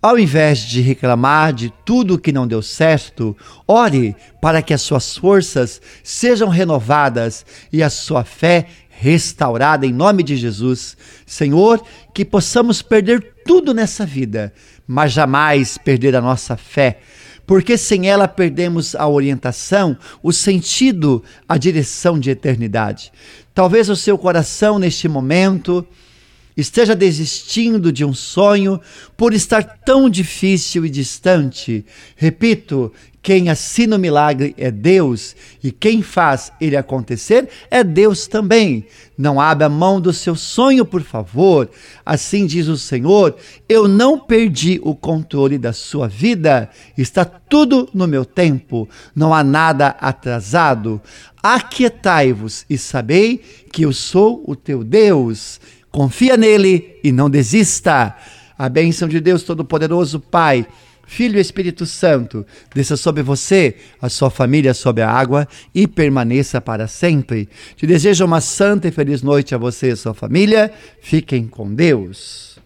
Ao invés de reclamar de tudo que não deu certo, ore para que as suas forças sejam renovadas e a sua fé restaurada em nome de Jesus. Senhor, que possamos perder tudo nessa vida, mas jamais perder a nossa fé porque sem ela perdemos a orientação, o sentido, a direção de eternidade. Talvez o seu coração neste momento esteja desistindo de um sonho por estar tão difícil e distante. Repito, quem assina o milagre é Deus e quem faz ele acontecer é Deus também. Não abra mão do seu sonho, por favor. Assim diz o Senhor: Eu não perdi o controle da sua vida. Está tudo no meu tempo. Não há nada atrasado. Aquietai-vos e sabei que eu sou o teu Deus. Confia nele e não desista. A bênção de Deus Todo-Poderoso, Pai, Filho e Espírito Santo, desça sobre você, a sua família, sobre a água e permaneça para sempre. Te desejo uma santa e feliz noite a você e a sua família. Fiquem com Deus.